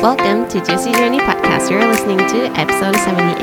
Welcome to Juicy Journey Podcast. You're listening to episode 78.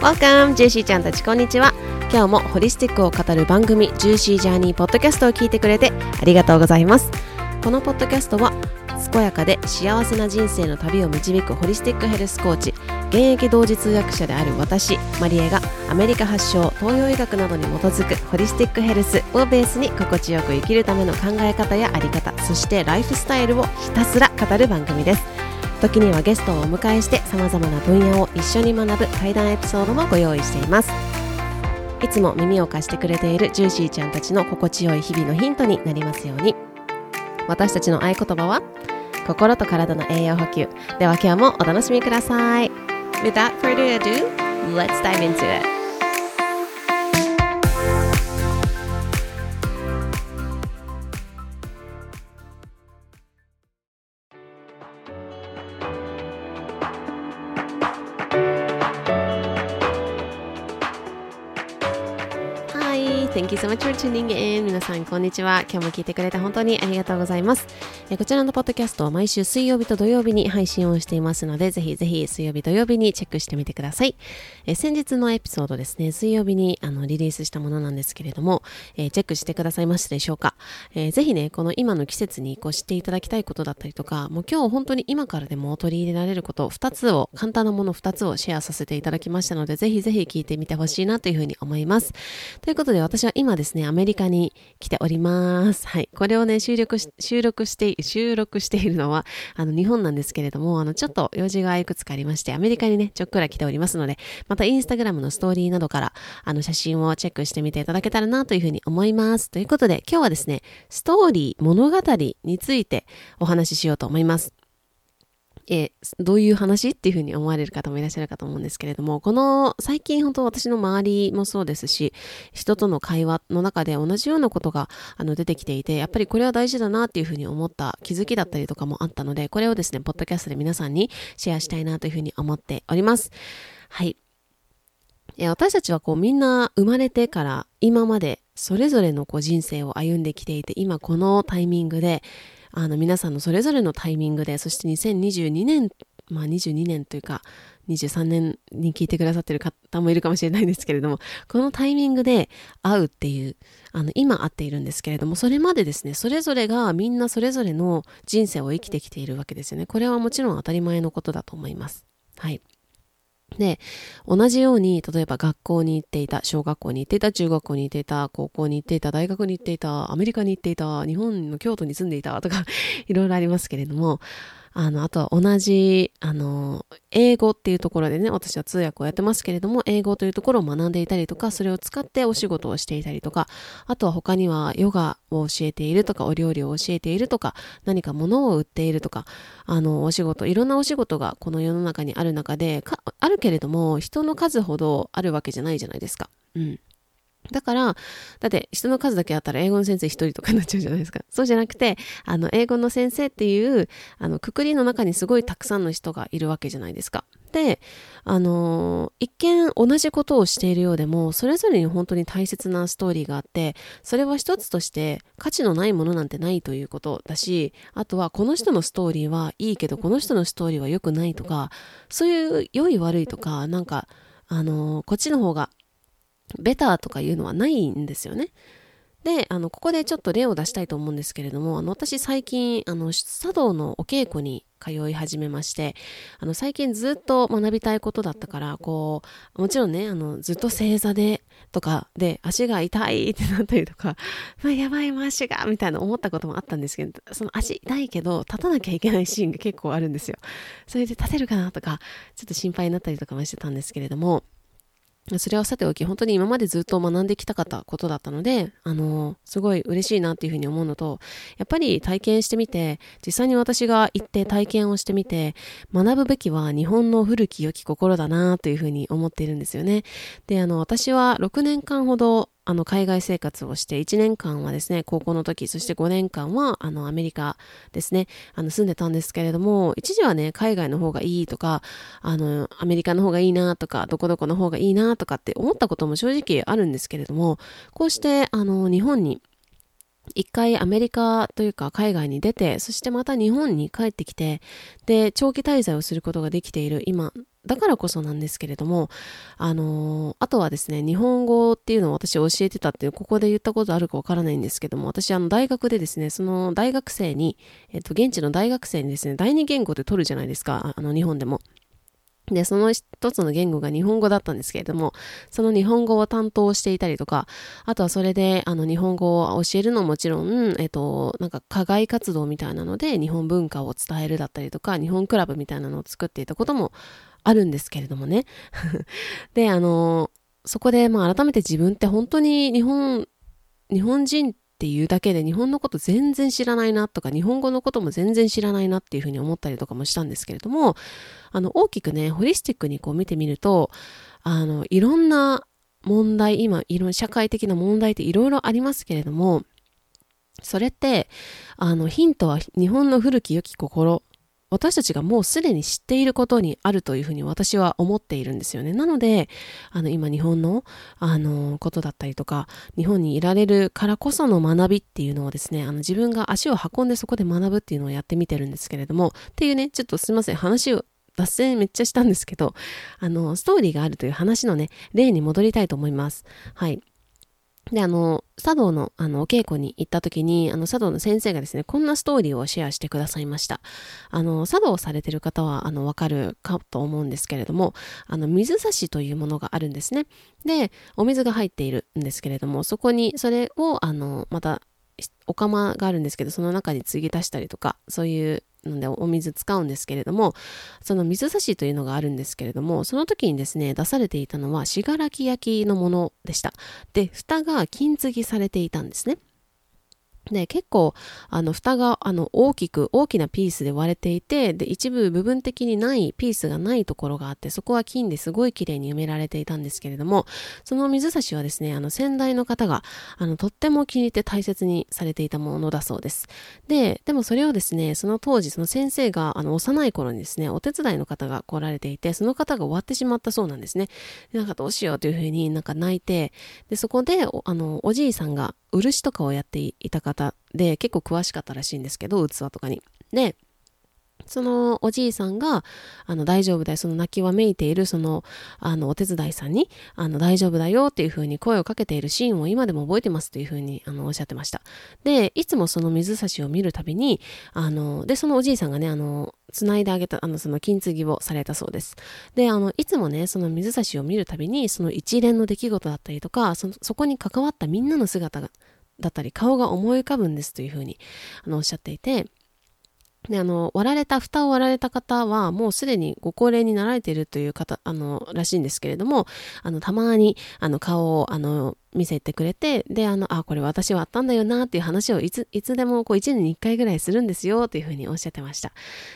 Welcome, ジューシーちゃんたちこんにちは。今日もホリスティックを語る番組、ジューシージャーニーポッドキャストを聞いてくれてありがとうございます。このポッドキャストは、健やかで幸せな人生の旅を導くホリスティックヘルスコーチ、現役同時通訳者である私、マリエがアメリカ発祥、東洋医学などに基づくホリスティックヘルスをベースに心地よく生きるための考え方やあり方、そしてライフスタイルをひたすら語る番組です。時にはゲストをお迎えして様々な分野を一緒に学ぶ対談エピソードもご用意しています。いつも耳を貸してくれているジューシーちゃんたちの心地よい日々のヒントになりますように。私たちの合言葉は心と体の栄養補給。では今日もお楽しみください。Without further ado, let's dive into it. You so much for tuning in. 皆さん、こんにちは。今日も聞いてくれて本当にありがとうございます。えこちらのポッドキャストは毎週水曜日と土曜日に配信をしていますので、ぜひぜひ水曜日土曜日にチェックしてみてください。え先日のエピソードですね、水曜日にあのリリースしたものなんですけれども、えチェックしてくださいましたでしょうか、えー、ぜひね、この今の季節にこう知っていただきたいことだったりとか、もう今日本当に今からでも取り入れられること2つを、簡単なもの2つをシェアさせていただきましたので、ぜひぜひ聞いてみてほしいなというふうに思います。ということで私は今ですね、アメリカに来ております。はい。これをね、収録し、収録して、収録しているのは、あの、日本なんですけれども、あの、ちょっと用事がいくつかありまして、アメリカにね、ちょっくら来ておりますので、またインスタグラムのストーリーなどから、あの、写真をチェックしてみていただけたらなというふうに思います。ということで、今日はですね、ストーリー、物語についてお話ししようと思います。えどういう話っていうふうに思われる方もいらっしゃるかと思うんですけれども、この最近本当私の周りもそうですし、人との会話の中で同じようなことがあの出てきていて、やっぱりこれは大事だなっていうふうに思った気づきだったりとかもあったので、これをですね、ポッドキャストで皆さんにシェアしたいなというふうに思っております。はい。私たちはこうみんな生まれてから今までそれぞれのこう人生を歩んできていて、今このタイミングであの皆さんのそれぞれのタイミングで、そして2022年、まあ22年というか、23年に聞いてくださってる方もいるかもしれないんですけれども、このタイミングで会うっていう、あの、今会っているんですけれども、それまでですね、それぞれがみんなそれぞれの人生を生きてきているわけですよね。これはもちろん当たり前のことだと思います。はい。で、同じように、例えば学校に行っていた、小学校に行っていた、中学校に行っていた、高校に行っていた、大学に行っていた、アメリカに行っていた、日本の京都に住んでいたとか、いろいろありますけれども、あの、あとは同じ、あの、英語っていうところでね、私は通訳をやってますけれども、英語というところを学んでいたりとか、それを使ってお仕事をしていたりとか、あとは他にはヨガを教えているとか、お料理を教えているとか、何か物を売っているとか、あの、お仕事、いろんなお仕事がこの世の中にある中で、あるけれども、人の数ほどあるわけじゃないじゃないですか。うん。だから、だって人の数だけあったら英語の先生一人とかになっちゃうじゃないですか。そうじゃなくて、あの、英語の先生っていう、あの、くくりの中にすごいたくさんの人がいるわけじゃないですか。で、あの一見同じことをしているようでも、それぞれに本当に大切なストーリーがあって、それは一つとして価値のないものなんてないということだし、あとはこの人のストーリーはいいけど、この人のストーリーは良くないとか、そういう良い悪いとか、なんか、あのこっちの方がベターとかいうのはないんですよね。で、あの、ここでちょっと例を出したいと思うんですけれども、あの、私最近、あの、茶道のお稽古に通い始めまして、あの、最近ずっと学びたいことだったから、こう、もちろんね、あの、ずっと正座で、とか、で、足が痛いってなったりとか、まあ、やばい、もう足が、みたいな思ったこともあったんですけど、その足痛いけど、立たなきゃいけないシーンが結構あるんですよ。それで立てるかなとか、ちょっと心配になったりとかもしてたんですけれども、それはさておき、本当に今までずっと学んできたかったことだったので、あの、すごい嬉しいなっていうふうに思うのと、やっぱり体験してみて、実際に私が行って体験をしてみて、学ぶべきは日本の古き良き心だなというふうに思っているんですよね。で、あの、私は6年間ほどあの、海外生活をして、1年間はですね、高校の時、そして5年間は、あの、アメリカですね、あの、住んでたんですけれども、一時はね、海外の方がいいとか、あの、アメリカの方がいいなとか、どこどこの方がいいなとかって思ったことも正直あるんですけれども、こうして、あの、日本に一回アメリカというか海外に出て、そしてまた日本に帰ってきて、で、長期滞在をすることができている今、だからこそなんですけれども、あのー、あとはですね、日本語っていうのを私教えてたっていう、ここで言ったことあるかわからないんですけども、私あの大学でですね、その大学生に、えっと、現地の大学生にですね、第二言語で取るじゃないですか、あの、日本でも。で、その一つの言語が日本語だったんですけれども、その日本語を担当していたりとか、あとはそれで、あの、日本語を教えるのももちろん、えっと、なんか、課外活動みたいなので、日本文化を伝えるだったりとか、日本クラブみたいなのを作っていたこともあるんですけれどもね。で、あの、そこで、まあ、改めて自分って本当に日本、日本人っていうだけで日本のこと全然知らないなとか日本語のことも全然知らないなっていうふうに思ったりとかもしたんですけれどもあの大きくねホリスティックにこう見てみるとあのいろんな問題今いろんな社会的な問題っていろいろありますけれどもそれってあのヒントは日本の古き良き心私たちがもうすでに知っていることにあるというふうに私は思っているんですよね。なので、あの、今日本の、あの、ことだったりとか、日本にいられるからこその学びっていうのをですね、あの、自分が足を運んでそこで学ぶっていうのをやってみてるんですけれども、っていうね、ちょっとすいません、話を脱線めっちゃしたんですけど、あの、ストーリーがあるという話のね、例に戻りたいと思います。はい。で、あの、茶道の、あの、お稽古に行った時に、あの、茶道の先生がですね、こんなストーリーをシェアしてくださいました。あの、茶道をされてる方は、あの、わかるかと思うんですけれども、あの、水差しというものがあるんですね。で、お水が入っているんですけれども、そこに、それを、あの、また、お釜があるんですけど、その中に継ぎ足したりとか、そういうのでお水使うんですけれども、その水差しというのがあるんですけれども、その時にですね、出されていたのは、信楽焼のものでした。で、蓋が金継ぎされていたんですね。で、結構、あの、蓋が、あの、大きく、大きなピースで割れていて、で、一部部分的にない、ピースがないところがあって、そこは金ですごい綺麗に埋められていたんですけれども、その水差しはですね、あの、先代の方が、あの、とっても気に入って大切にされていたものだそうです。で、でもそれをですね、その当時、その先生が、あの、幼い頃にですね、お手伝いの方が来られていて、その方が終わってしまったそうなんですね。でなんかどうしようというふうになんか泣いて、で、そこで、あの、おじいさんが、漆とかをやっていた方で結構詳しかったらしいんですけど器とかに。でそのおじいさんが、あの、大丈夫だよ、その泣きわめいている、その、あの、お手伝いさんに、あの、大丈夫だよっていうふうに声をかけているシーンを今でも覚えてますというふうに、あの、おっしゃってました。で、いつもその水差しを見るたびに、あの、で、そのおじいさんがね、あの、繋いであげた、あの、その金継ぎをされたそうです。で、あの、いつもね、その水差しを見るたびに、その一連の出来事だったりとか、そそこに関わったみんなの姿が、だったり顔が思い浮かぶんですというふうにあのおっしゃっていて、で、あの、割られた、蓋を割られた方は、もうすでにご高齢になられているという方、あの、らしいんですけれども、あの、たまに、あの、顔を、あの、見せてくれて、で、あの、あ、これ私はあったんだよな、っていう話をいつ、いつでも、こう、一年に一回ぐらいするんですよ、というふうにおっしゃってました。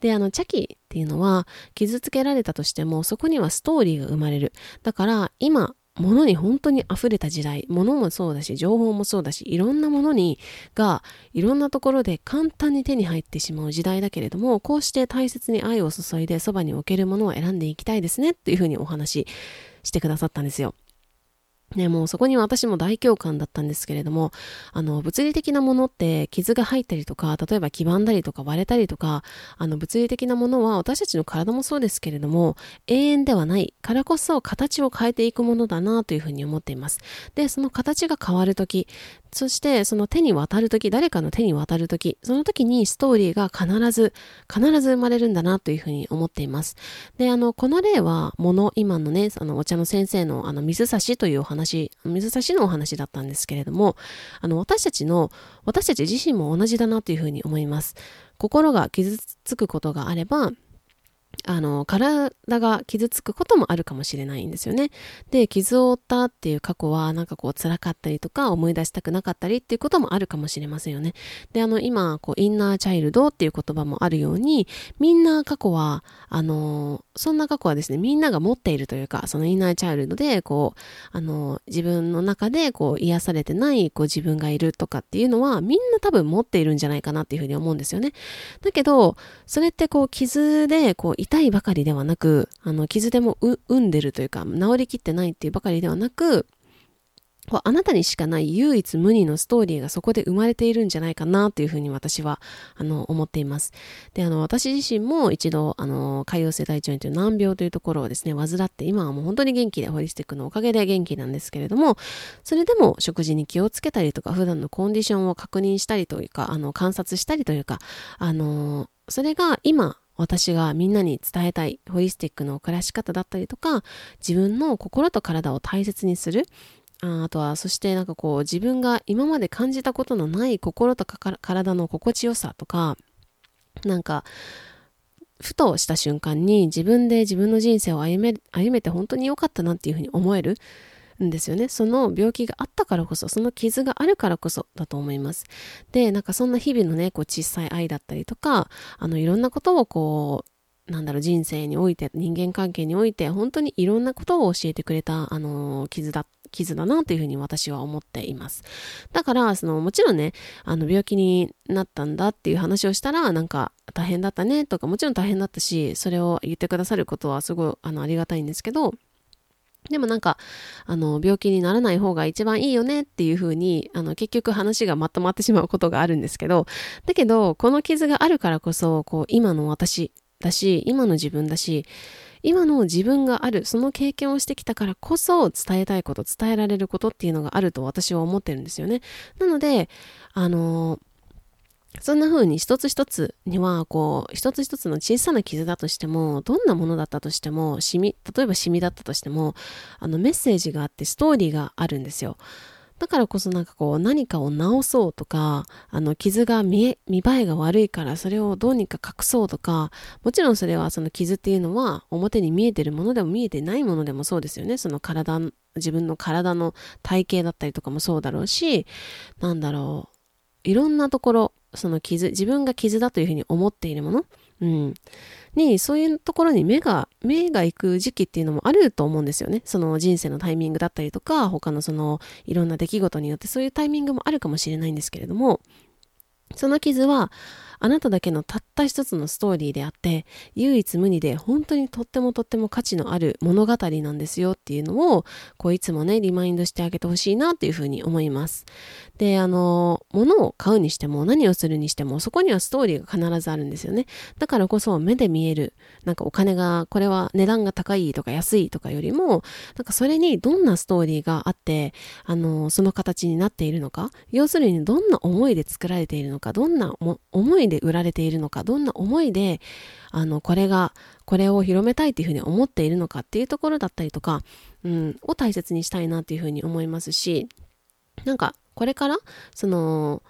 で、あの、茶器っていうのは、傷つけられたとしても、そこにはストーリーが生まれる。だから、今、物に本当に溢れた時代、物もそうだし、情報もそうだし、いろんなものに、が、いろんなところで簡単に手に入ってしまう時代だけれども、こうして大切に愛を注いでそばに置けるものを選んでいきたいですね、というふうにお話ししてくださったんですよ。ね、もうそこに私も大共感だったんですけれども、あの、物理的なものって傷が入ったりとか、例えば黄ばんだりとか割れたりとか、あの、物理的なものは私たちの体もそうですけれども、永遠ではないからこそ形を変えていくものだなというふうに思っています。で、その形が変わるとき、そしてその手に渡るとき、誰かの手に渡るとき、その時にストーリーが必ず、必ず生まれるんだなというふうに思っています。で、あの、この例は、もの、今のね、あの、お茶の先生のあの、水差しというお話、水差しのお話だったんですけれども、あの、私たちの、私たち自身も同じだなというふうに思います。心が傷つくことがあれば、あの、体が傷つくこともあるかもしれないんですよね。で、傷を負ったっていう過去はなんかこう辛かったりとか思い出したくなかったりっていうこともあるかもしれませんよね。で、あの、今、こう、インナーチャイルドっていう言葉もあるように、みんな過去は、あの、そんな過去はですね、みんなが持っているというか、そのインナーチャイルドで、こう、あの、自分の中でこう、癒されてない、こう、自分がいるとかっていうのは、みんな多分持っているんじゃないかなっていうふうに思うんですよね。だけど、それってこう、傷で、こう、痛いばかりではなく、あの、傷でも産んでるというか、治りきってないっていうばかりではなく、こうあなたにしかない唯一無二のストーリーがそこで生まれているんじゃないかなというふうに私は、あの、思っています。で、あの、私自身も一度、あの、潰瘍性大腸炎という難病というところをですね、患って、今はもう本当に元気で、ホリスティックのおかげで元気なんですけれども、それでも食事に気をつけたりとか、普段のコンディションを確認したりというか、あの、観察したりというか、あの、それが今、私がみんなに伝えたいホリスティックの暮らし方だったりとか、自分の心と体を大切にする、ああとは、そしてなんかこう自分が今まで感じたことのない心とか体の心地よさとか、なんか、ふとした瞬間に自分で自分の人生を歩め、歩めて本当に良かったなっていうふうに思える。んですよね。その病気があったからこそ、その傷があるからこそだと思います。で、なんかそんな日々のね、こう小さい愛だったりとか、あのいろんなことをこう、なんだろう、人生において、人間関係において、本当にいろんなことを教えてくれた、あの、傷だ、傷だなというふうに私は思っています。だから、その、もちろんね、あの、病気になったんだっていう話をしたら、なんか、大変だったねとか、もちろん大変だったし、それを言ってくださることはすごい、あの、ありがたいんですけど、でもなんか、あの、病気にならない方が一番いいよねっていう風に、あの、結局話がまとまってしまうことがあるんですけど、だけど、この傷があるからこそ、こう、今の私だし、今の自分だし、今の自分がある、その経験をしてきたからこそ伝えたいこと、伝えられることっていうのがあると私は思ってるんですよね。なので、あのそんな風に一つ一つには、こう、一つ一つの小さな傷だとしても、どんなものだったとしても、シミ、例えばシミだったとしても、あのメッセージがあってストーリーがあるんですよ。だからこそなんかこう何かを直そうとか、あの傷が見え、見栄えが悪いからそれをどうにか隠そうとか、もちろんそれはその傷っていうのは表に見えてるものでも見えてないものでもそうですよね。その体、自分の体の体型だったりとかもそうだろうし、なんだろう。いろんなところ、その傷、自分が傷だというふうに思っているもの、うん。に、そういうところに目が、目が行く時期っていうのもあると思うんですよね。その人生のタイミングだったりとか、他のそのいろんな出来事によってそういうタイミングもあるかもしれないんですけれども、その傷は、あなただけのたった一つのストーリーであって、唯一無二で本当にとってもとっても価値のある物語なんですよっていうのを、こういつもね、リマインドしてあげてほしいなっていうふうに思います。で、あの、物を買うにしても何をするにしても、そこにはストーリーが必ずあるんですよね。だからこそ目で見える、なんかお金が、これは値段が高いとか安いとかよりも、なんかそれにどんなストーリーがあって、あの、その形になっているのか、要するにどんな思いで作られているのか、どんな思いでで売られているのか、どんな思いで、あの、これが、これを広めたいっていうふうに思っているのかっていうところだったりとか、うん、を大切にしたいなっていうふうに思いますし、なんか、これから、その、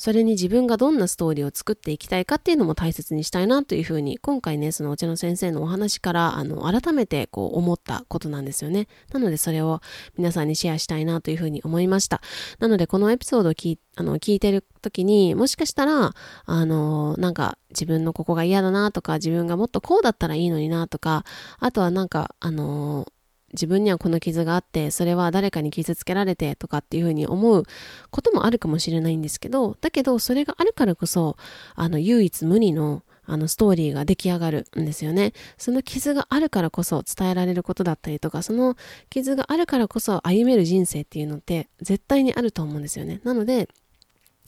それに自分がどんなストーリーを作っていきたいかっていうのも大切にしたいなというふうに、今回ね、そのお茶の先生のお話から、あの、改めてこう思ったことなんですよね。なのでそれを皆さんにシェアしたいなというふうに思いました。なのでこのエピソードを聞あの聞いてる時に、もしかしたら、あの、なんか自分のここが嫌だなとか、自分がもっとこうだったらいいのになとか、あとはなんか、あの、自分にはこの傷があって、それは誰かに傷つけられてとかっていうふうに思うこともあるかもしれないんですけど、だけどそれがあるからこそ、あの唯一無二のあのストーリーが出来上がるんですよね。その傷があるからこそ伝えられることだったりとか、その傷があるからこそ歩める人生っていうのって絶対にあると思うんですよね。なので、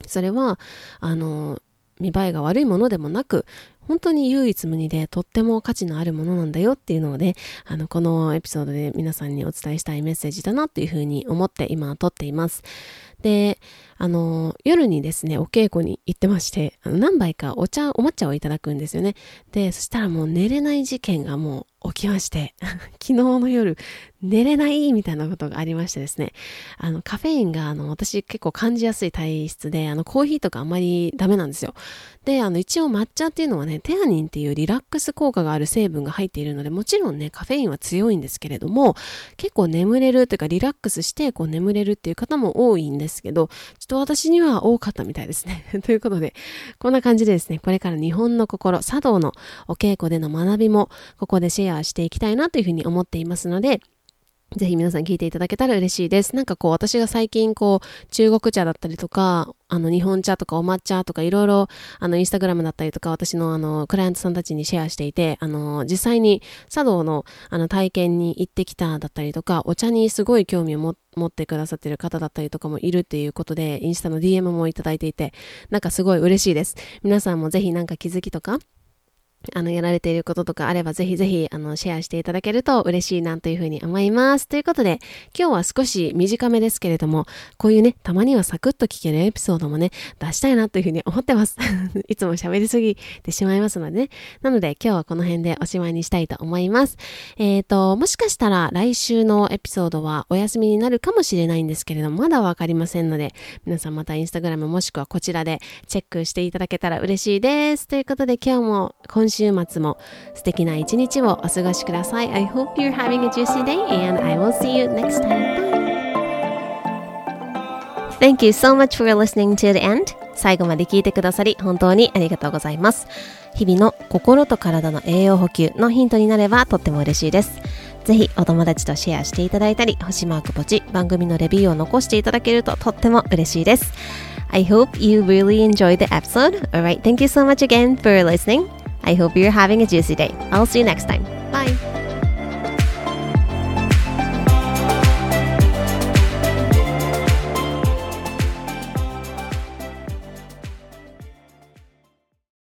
それは、あの、見栄えが悪いものでもなく、本当に唯一無二でとっても価値のあるものなんだよっていうのをね、あの、このエピソードで皆さんにお伝えしたいメッセージだなっていうふうに思って今撮っています。で、あの、夜にですね、お稽古に行ってまして、あの何杯かお茶、お抹茶をいただくんですよね。で、そしたらもう寝れない事件がもう起きまして、昨日の夜、寝れないみたいなことがありましてですね、あの、カフェインが、あの、私結構感じやすい体質で、あの、コーヒーとかあんまりダメなんですよ。で、あの、一応抹茶っていうのはね、テアニンっていうリラックス効果がある成分が入っているので、もちろんね、カフェインは強いんですけれども、結構眠れるというか、リラックスして、こう眠れるっていう方も多いんですけど、ちょっと私には多かったみたいですね。ということで、こんな感じでですね、これから日本の心、茶道のお稽古での学びも、ここでシェアしていきたいなというふうに思っていますので、ぜひ皆さん聞いていただけたら嬉しいです。なんかこう私が最近こう中国茶だったりとか、あの日本茶とかお抹茶とかいろいろあのインスタグラムだったりとか私のあのクライアントさんたちにシェアしていて、あの実際に茶道のあの体験に行ってきただったりとか、お茶にすごい興味を持ってくださってる方だったりとかもいるっていうことで、インスタの DM もいただいていて、なんかすごい嬉しいです。皆さんもぜひなんか気づきとか、あの、やられていることとかあれば、ぜひぜひ、あの、シェアしていただけると嬉しいなというふうに思います。ということで、今日は少し短めですけれども、こういうね、たまにはサクッと聞けるエピソードもね、出したいなというふうに思ってます。いつも喋りすぎてしまいますのでね。なので、今日はこの辺でおしまいにしたいと思います。えっ、ー、と、もしかしたら来週のエピソードはお休みになるかもしれないんですけれども、まだわかりませんので、皆さんまたインスタグラムもしくはこちらでチェックしていただけたら嬉しいです。ということで、今日も今週週末も素敵な一日をお過ごしください。I hope you're having a juicy day and I will see you next time. Bye! Thank you so much for listening to the end. 最後まで聞いてくださり本当にありがとうございます。日々の心と体の栄養補給のヒントになればとっても嬉しいです。ぜひお友達とシェアしていただいたり、星マークポチ、番組のレビューを残していただけるととっても嬉しいです。I hope you really enjoyed the episode. Alright, thank you so much again for listening. I hope you're having a juicy day. I'll see you next time. Bye.